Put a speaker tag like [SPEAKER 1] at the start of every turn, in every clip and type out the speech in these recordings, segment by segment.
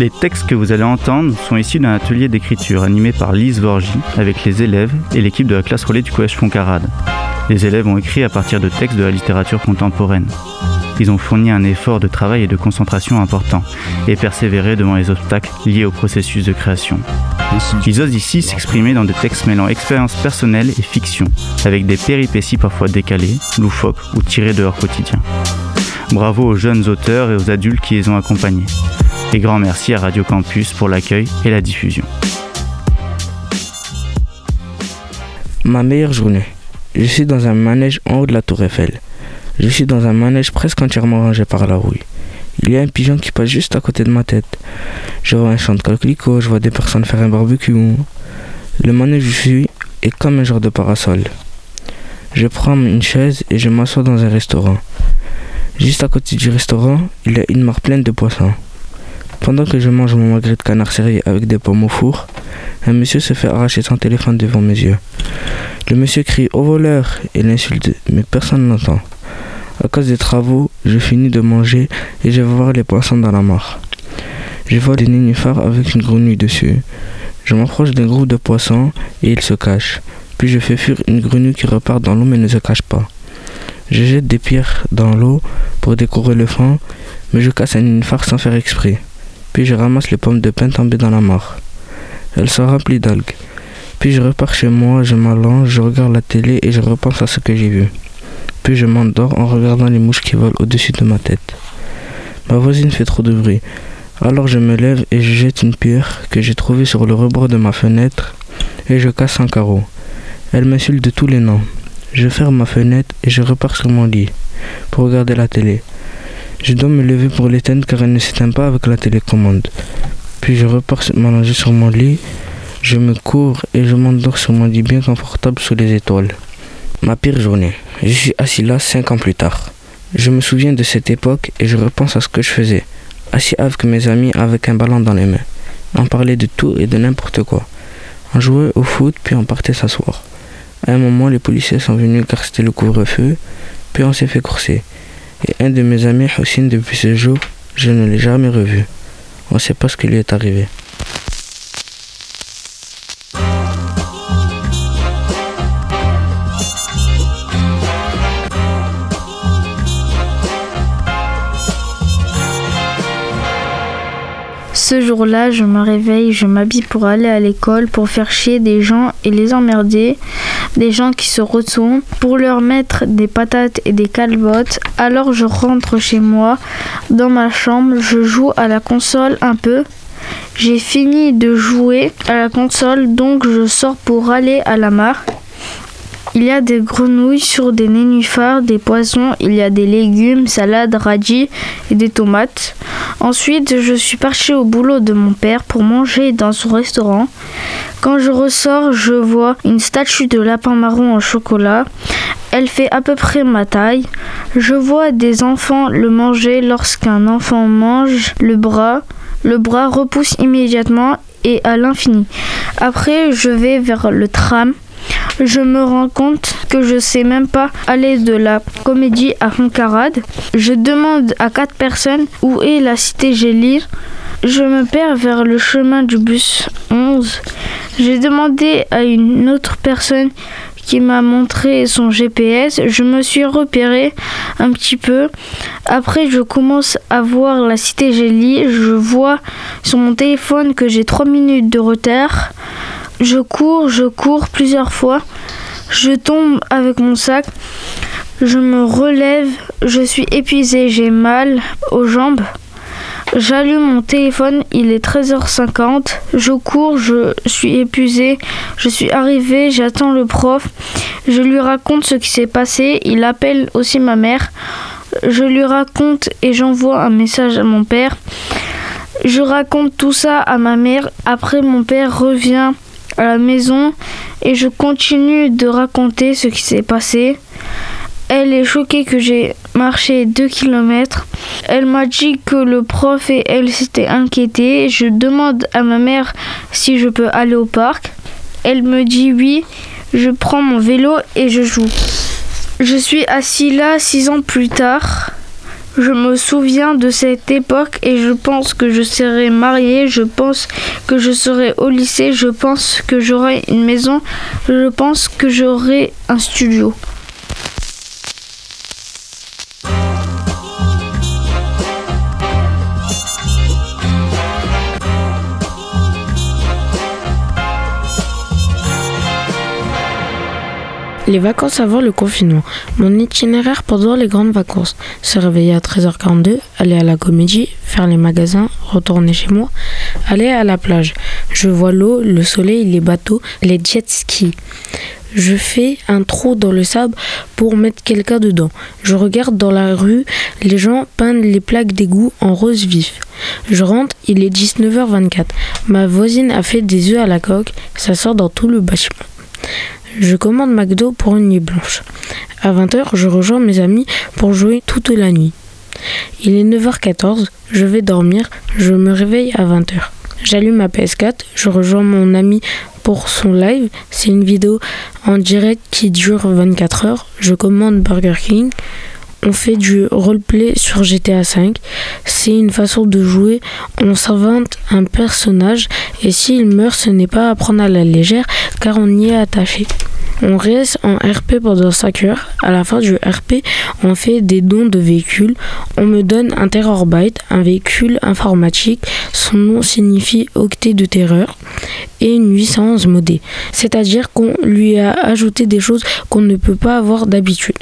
[SPEAKER 1] Les textes que vous allez entendre sont issus d'un atelier d'écriture animé par Lise Vorgy avec les élèves et l'équipe de la classe relais du collège Foncarade. Les élèves ont écrit à partir de textes de la littérature contemporaine. Ils ont fourni un effort de travail et de concentration important et persévéré devant les obstacles liés au processus de création. Ils osent ici s'exprimer dans des textes mêlant expérience personnelle et fiction, avec des péripéties parfois décalées, loufoques ou tirées de leur quotidien. Bravo aux jeunes auteurs et aux adultes qui les ont accompagnés. Et grand merci à Radio Campus pour l'accueil et la diffusion.
[SPEAKER 2] Ma meilleure journée. Je suis dans un manège en haut de la tour Eiffel. Je suis dans un manège presque entièrement rangé par la rouille. Il y a un pigeon qui passe juste à côté de ma tête. Je vois un champ de coquelicots, je vois des personnes faire un barbecue. Le manège où je suis est comme un genre de parasol. Je prends une chaise et je m'assois dans un restaurant. Juste à côté du restaurant, il y a une mare pleine de poissons. Pendant que je mange mon magret de canard serré avec des pommes au four, un monsieur se fait arracher son téléphone devant mes yeux. Le monsieur crie au voleur et l'insulte, mais personne n'entend. À cause des travaux, je finis de manger et je vais voir les poissons dans la mare. Je vois des nénuphars avec une grenouille dessus. Je m'approche d'un groupe de poissons et ils se cachent. Puis je fais fuir une grenouille qui repart dans l'eau mais ne se cache pas. Je jette des pierres dans l'eau pour décorer le fond, mais je casse un nénuphar sans faire exprès. Puis je ramasse les pommes de pin tombées dans la mare. Elles sont remplies d'algues. Puis je repars chez moi, je m'allonge, je regarde la télé et je repense à ce que j'ai vu. Puis je m'endors en regardant les mouches qui volent au-dessus de ma tête. Ma voisine fait trop de bruit. Alors je me lève et je jette une pierre que j'ai trouvée sur le rebord de ma fenêtre et je casse un carreau. Elle m'insulte de tous les noms. Je ferme ma fenêtre et je repars sur mon lit pour regarder la télé. Je dois me lever pour l'éteindre car elle ne s'éteint pas avec la télécommande. Puis je repars m'allonger sur mon lit, je me cours et je m'endors sur mon lit bien confortable sous les étoiles. Ma pire journée. Je suis assis là cinq ans plus tard. Je me souviens de cette époque et je repense à ce que je faisais. Assis avec mes amis avec un ballon dans les mains. On parlait de tout et de n'importe quoi. On jouait au foot puis on partait s'asseoir. À un moment, les policiers sont venus car c'était le couvre-feu, puis on s'est fait courser. Et un de mes amis, Hossein, depuis ce jour, je ne l'ai jamais revu. On ne sait pas ce qui lui est arrivé.
[SPEAKER 3] Ce jour-là, je me réveille, je m'habille pour aller à l'école, pour faire chier des gens et les emmerder. Des gens qui se retournent pour leur mettre des patates et des calvotes. Alors je rentre chez moi, dans ma chambre, je joue à la console un peu. J'ai fini de jouer à la console, donc je sors pour aller à la mare. Il y a des grenouilles sur des nénuphars, des poissons, il y a des légumes, salades, radis et des tomates. Ensuite, je suis parti au boulot de mon père pour manger dans son restaurant. Quand je ressors, je vois une statue de lapin marron en chocolat. Elle fait à peu près ma taille. Je vois des enfants le manger lorsqu'un enfant mange le bras. Le bras repousse immédiatement et à l'infini. Après, je vais vers le tram. Je me rends compte que je sais même pas aller de la comédie à Foncarade. Je demande à quatre personnes où est la cité Gélir. Je me perds vers le chemin du bus 11. J'ai demandé à une autre personne qui m'a montré son GPS. Je me suis repéré un petit peu. Après, je commence à voir la cité Gélie. Je vois sur mon téléphone que j'ai 3 minutes de retard. Je cours, je cours plusieurs fois. Je tombe avec mon sac. Je me relève. Je suis épuisée. J'ai mal aux jambes. J'allume mon téléphone, il est 13h50. Je cours, je suis épuisée. Je suis arrivée, j'attends le prof. Je lui raconte ce qui s'est passé. Il appelle aussi ma mère. Je lui raconte et j'envoie un message à mon père. Je raconte tout ça à ma mère. Après, mon père revient à la maison et je continue de raconter ce qui s'est passé. Elle est choquée que j'ai marché 2 km. Elle m'a dit que le prof et elle s'étaient inquiétés. Je demande à ma mère si je peux aller au parc. Elle me dit oui. Je prends mon vélo et je joue. Je suis assis là 6 ans plus tard. Je me souviens de cette époque et je pense que je serai mariée, je pense que je serai au lycée, je pense que j'aurai une maison, je pense que j'aurai un studio.
[SPEAKER 4] Les vacances avant le confinement. Mon itinéraire pendant les grandes vacances. Se réveiller à 13h42, aller à la comédie, faire les magasins, retourner chez moi, aller à la plage. Je vois l'eau, le soleil, les bateaux, les jet skis. Je fais un trou dans le sable pour mettre quelqu'un dedans. Je regarde dans la rue, les gens peignent les plaques d'égout en rose vif. Je rentre, il est 19h24. Ma voisine a fait des œufs à la coque, ça sort dans tout le bâtiment. Je commande McDo pour une nuit blanche. À 20h, je rejoins mes amis pour jouer toute la nuit. Il est 9h14, je vais dormir, je me réveille à 20h. J'allume ma PS4, je rejoins mon ami pour son live. C'est une vidéo en direct qui dure 24 heures. Je commande Burger King. On fait du roleplay sur GTA V. C'est une façon de jouer. On s'invente un personnage et s'il meurt, ce n'est pas à prendre à la légère car on y est attaché. On reste en RP pendant 5 heures. À la fin du RP, on fait des dons de véhicules. On me donne un Terrorbyte, un véhicule informatique. Son nom signifie octet de terreur et une 811 modée. C'est-à-dire qu'on lui a ajouté des choses qu'on ne peut pas avoir d'habitude.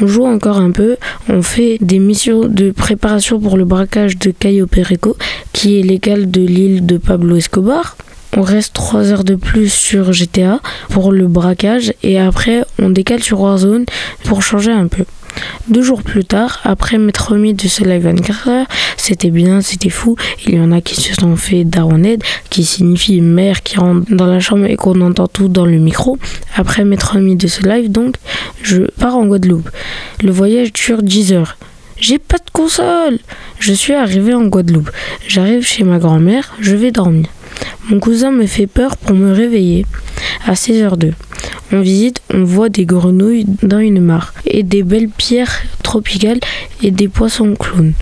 [SPEAKER 4] On joue encore un peu, on fait des missions de préparation pour le braquage de Cayo Perico, qui est l'égal de l'île de Pablo Escobar. On reste 3 heures de plus sur GTA pour le braquage et après on décale sur Warzone pour changer un peu. Deux jours plus tard, après m'être remis de ce live 24 heures, c'était bien, c'était fou. Il y en a qui se sont fait Daroned, qui signifie mère qui rentre dans la chambre et qu'on entend tout dans le micro. Après m'être remis de ce live, donc, je pars en Guadeloupe. Le voyage dure 10 heures. J'ai pas de console Je suis arrivé en Guadeloupe. J'arrive chez ma grand-mère, je vais dormir. Mon cousin me fait peur pour me réveiller à 16h02. On visite, on voit des grenouilles dans une mare et des belles pierres tropicales et des poissons clowns.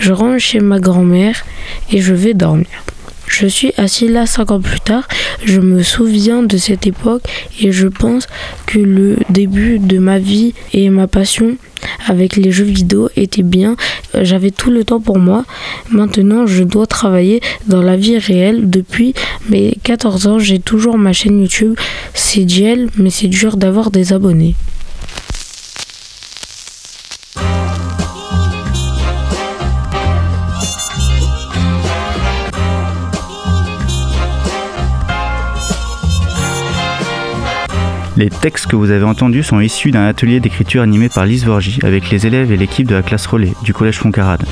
[SPEAKER 4] Je rentre chez ma grand-mère et je vais dormir. Je suis assis là cinq ans plus tard, je me souviens de cette époque et je pense que le début de ma vie et ma passion avec les jeux vidéo était bien. J'avais tout le temps pour moi. Maintenant, je dois travailler dans la vie réelle. Depuis mes 14 ans, j'ai toujours ma chaîne YouTube. C'est GL, mais c'est dur d'avoir des abonnés.
[SPEAKER 1] Les textes que vous avez entendus sont issus d'un atelier d'écriture animé par Lise Vorgy avec les élèves et l'équipe de la classe relais du Collège Foncarade.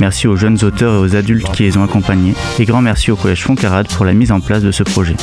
[SPEAKER 1] Merci aux jeunes auteurs et aux adultes qui les ont accompagnés et grand merci au Collège Foncarade pour la mise en place de ce projet.